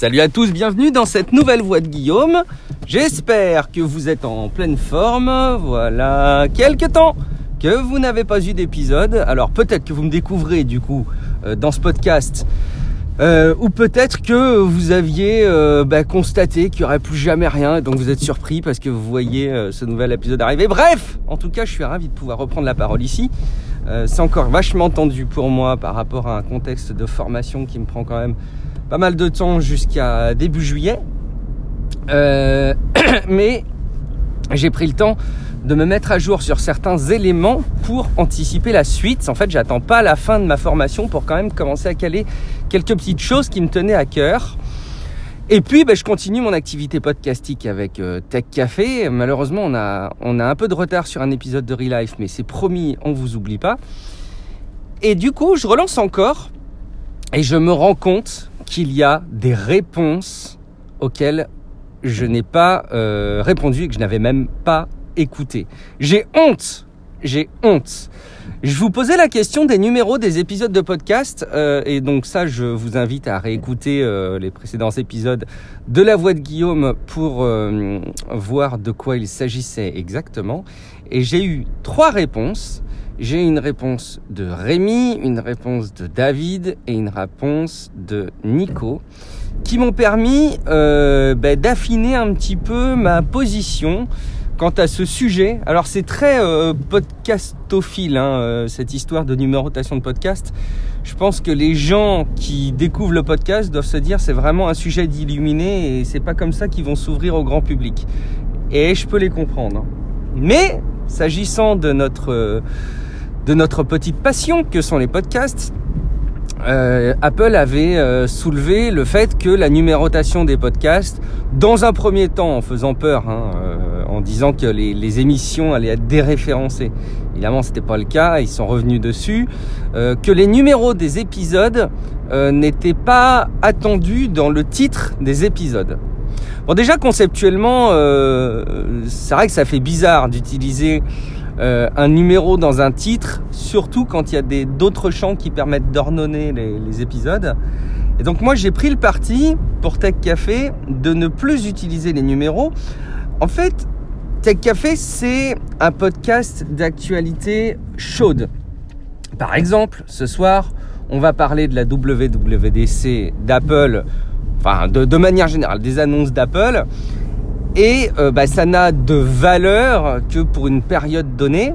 Salut à tous, bienvenue dans cette nouvelle voix de Guillaume. J'espère que vous êtes en pleine forme. Voilà, quelques temps que vous n'avez pas eu d'épisode. Alors peut-être que vous me découvrez du coup euh, dans ce podcast. Euh, ou peut-être que vous aviez euh, bah, constaté qu'il n'y aurait plus jamais rien donc vous êtes surpris parce que vous voyez ce nouvel épisode arriver. Bref, en tout cas, je suis ravi de pouvoir reprendre la parole ici. c'est encore vachement tendu pour moi par rapport à un contexte de formation qui me prend quand même pas mal de temps jusqu'à début juillet. Euh, mais j'ai pris le temps de me mettre à jour sur certains éléments pour anticiper la suite. En fait, j'attends pas la fin de ma formation pour quand même commencer à caler quelques petites choses qui me tenaient à cœur. Et puis, ben, je continue mon activité podcastique avec euh, Tech Café. Malheureusement, on a, un peu de retard sur un épisode de Relife, mais c'est promis, on vous oublie pas. Et du coup, je relance encore et je me rends compte qu'il y a des réponses auxquelles je n'ai pas euh, répondu et que je n'avais même pas écouté. J'ai honte, j'ai honte. Je vous posais la question des numéros des épisodes de podcast euh, et donc ça je vous invite à réécouter euh, les précédents épisodes de La Voix de Guillaume pour voir de quoi il s'agissait exactement. Et j'ai eu trois réponses j'ai une réponse de Rémi, une réponse de David et une réponse de Nico qui m'ont permis euh, ben, d'affiner un petit peu ma position quant à ce sujet. Alors c'est très euh, podcastophile hein, euh, cette histoire de numérotation de podcast. Je pense que les gens qui découvrent le podcast doivent se dire c'est vraiment un sujet d'illuminé et c'est pas comme ça qu'ils vont s'ouvrir au grand public. Et je peux les comprendre. Mais s'agissant de notre de notre petite passion que sont les podcasts, euh, Apple avait euh, soulevé le fait que la numérotation des podcasts, dans un premier temps en faisant peur, hein, euh, en disant que les, émissions allaient être déréférencées, évidemment c'était pas le cas, ils sont revenus dessus, que les numéros des épisodes n'étaient pas attendus dans le titre des épisodes. Bon déjà conceptuellement, c'est vrai que ça fait bizarre d'utiliser euh, un numéro dans un titre, surtout quand il y a d'autres champs qui permettent d'ordonner les, épisodes. Et donc moi j'ai pris le parti pour Tech Café de ne plus utiliser les numéros. En fait, Tech Café c'est un podcast d'actualité chaude. Par exemple, ce soir, on va parler de la WWDC d'Apple, enfin de manière générale, des annonces d'Apple et euh, bah, ça n'a de valeur que pour une période donnée.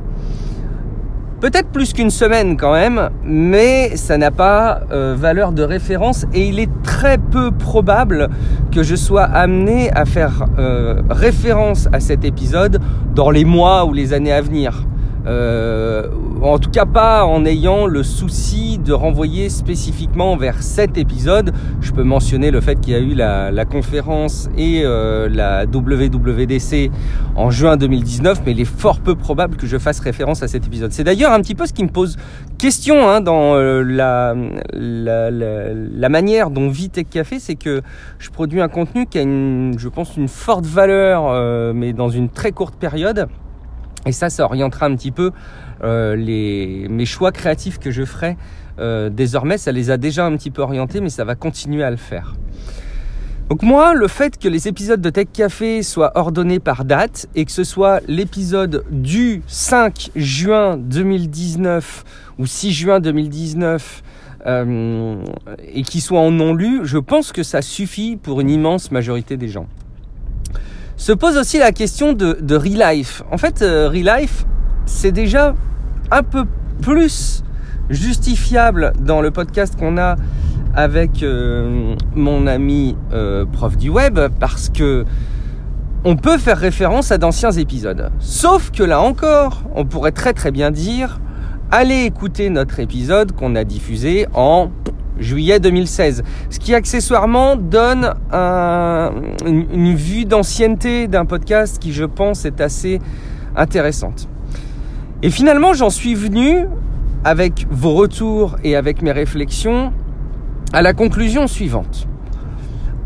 Peut-être plus qu'une semaine quand même, mais ça n'a pas euh, valeur de référence et il est très peu probable que je sois amené à faire euh, référence à cet épisode dans les mois ou les années à venir. Euh, en tout cas pas en ayant le souci de renvoyer spécifiquement vers cet épisode. Je peux mentionner le fait qu'il y a eu la, conférence et euh, la WWDC en juin 2019, mais il est fort peu probable que je fasse référence à cet épisode. C'est d'ailleurs un petit peu ce qui me pose question hein, dans euh, la, la, la, manière dont vit Tech Café, c'est que je produis un contenu qui a, une, je pense, une forte valeur, mais dans une très courte période. Et ça, ça orientera un petit peu euh, mes choix créatifs que je ferai euh, désormais. Ça les a déjà un petit peu orientés, mais ça va continuer à le faire. Donc moi, le fait que les épisodes de Tech Café soient ordonnés par date et que ce soit l'épisode du 5 juin 2019 ou 6 juin 2019 euh, et qui soit en non lu, je pense que ça suffit pour une immense majorité des gens se pose aussi la question de, de Relife. En fait, euh, Relife, c'est déjà un peu plus justifiable dans le podcast qu'on a avec euh, mon ami euh, prof du web parce que on peut faire référence à d'anciens épisodes. Sauf que là encore, on pourrait très très bien dire allez écouter notre épisode qu'on a diffusé en juillet 2016. Ce qui accessoirement donne une, vue d'ancienneté d'un podcast qui je pense est assez intéressante. Et finalement j'en suis venu avec vos retours et avec mes réflexions à la conclusion suivante.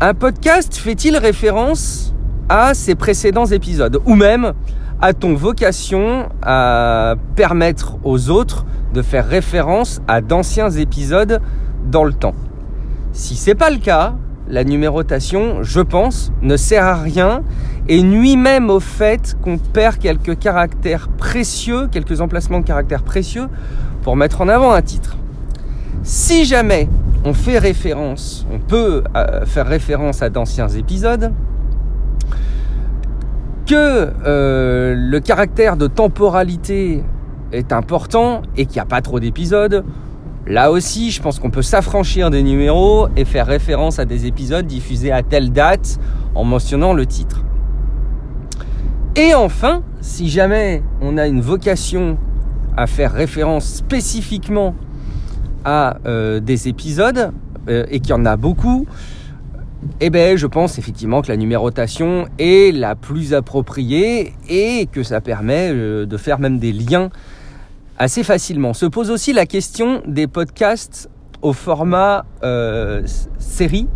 Un podcast fait-il référence à ses précédents épisodes ou même a-t-on vocation à permettre aux autres de faire référence à d'anciens épisodes dans le temps. Si c'est pas le cas, la numérotation, je pense, ne sert à rien et nuit même au fait qu'on perd quelques caractères précieux, quelques emplacements de caractères précieux pour mettre en avant un titre. Si jamais on fait référence, on peut euh, faire référence à d'anciens épisodes, que euh, le caractère de temporalité est important et qu'il n'y a pas trop d'épisodes, là aussi je pense qu'on peut s'affranchir des numéros et faire référence à des épisodes diffusés à telle date en mentionnant le titre. Et enfin, si jamais on a une vocation à faire référence spécifiquement à euh, des épisodes euh, et qu'il y en a beaucoup, eh ben, je pense effectivement que la numérotation est la plus appropriée et que ça permet euh, de faire même des liens assez facilement. Se pose aussi la question des podcasts au format série.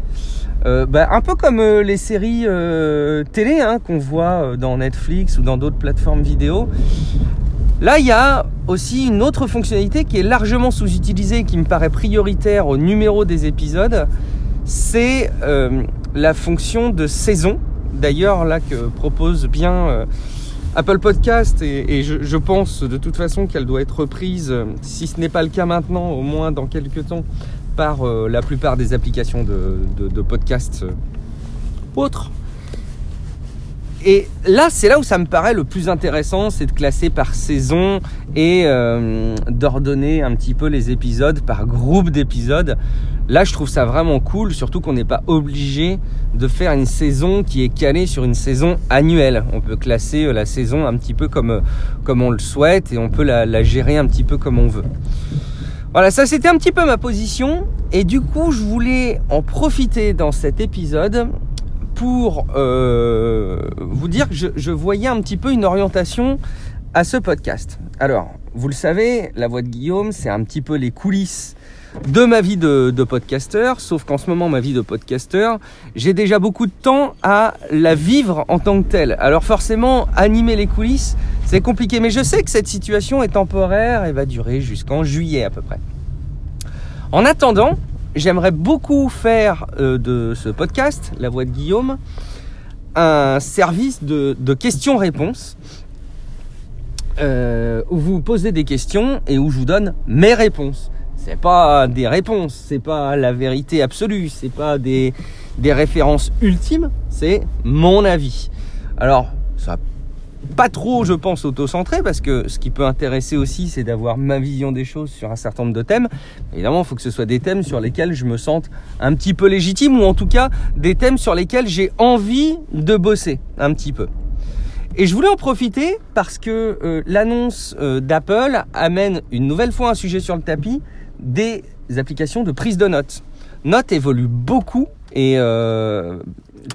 Ben, un peu comme les séries télé hein, qu'on voit dans Netflix ou dans d'autres plateformes vidéo. Là, il y a aussi une autre fonctionnalité qui est largement sous-utilisée qui me paraît prioritaire au numéro des épisodes. C'est euh, la fonction de saison. D'ailleurs, là, que propose bien euh, Apple Podcast, et, je, pense de toute façon qu'elle doit être reprise, si ce n'est pas le cas maintenant, au moins dans quelques temps, par euh, la plupart des applications de, de podcasts autres. Et là, c'est là où ça me paraît le plus intéressant, c'est de classer par saison et euh, d'ordonner un petit peu les épisodes par groupe d'épisodes. Là, je trouve ça vraiment cool, surtout qu'on n'est pas obligé de faire une saison qui est calée sur une saison annuelle. On peut classer euh, la saison un petit peu comme, euh, comme on le souhaite et on peut la, la gérer un petit peu comme on veut. Voilà, ça c'était un petit peu ma position. Et du coup, je voulais en profiter dans cet épisode pour euh, vous dire que je, voyais un petit peu une orientation à ce podcast. Alors, vous le savez, la voix de Guillaume, c'est un petit peu les coulisses de ma vie de, de podcasteur, sauf qu'en ce moment, ma vie de podcasteur, j'ai déjà beaucoup de temps à la vivre en tant que telle. Alors forcément, animer les coulisses, c'est compliqué, mais je sais que cette situation est temporaire et va durer jusqu'en juillet à peu près. En attendant, j'aimerais beaucoup faire euh, de ce podcast, La Voix de Guillaume, un service de, questions-réponses euh, où vous posez des questions et où je vous donne mes réponses. C'est pas des réponses, c'est pas la vérité absolue, c'est pas des, des références ultimes, c'est mon avis. Alors, ça pas trop, je pense, auto-centré, parce que ce qui peut intéresser aussi, c'est d'avoir ma vision des choses sur un certain nombre de thèmes. Évidemment, il faut que ce soit des thèmes sur lesquels je me sente un petit peu légitime, ou en tout cas des thèmes sur lesquels j'ai envie de bosser un petit peu. Et je voulais en profiter parce que euh, l'annonce euh, d'Apple amène une nouvelle fois un sujet sur le tapis des applications de prise de notes. Note évolue beaucoup et euh,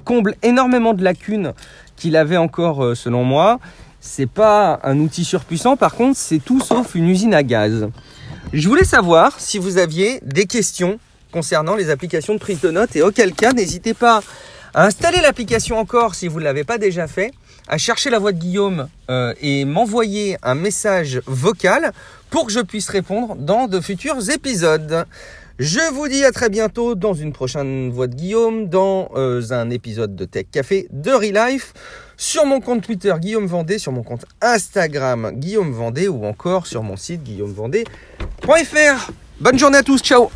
comble énormément de lacunes qu'il avait encore euh, selon moi. C'est pas un outil surpuissant, par contre, c'est tout sauf une usine à gaz. Je voulais savoir si vous aviez des questions concernant les applications de prise de notes et auquel cas, n'hésitez pas à installer l'application encore si vous ne l'avez pas déjà fait, à chercher la voix de Guillaume euh, et m'envoyer un message vocal pour que je puisse répondre dans de futurs épisodes. Je vous dis à très bientôt dans une prochaine voix de Guillaume, dans euh, un épisode de Tech Café de Relife, sur mon compte Twitter Guillaume Vendée, sur mon compte Instagram Guillaume Vendée ou encore sur mon site guillaumevendée.fr. Bonne journée à tous, ciao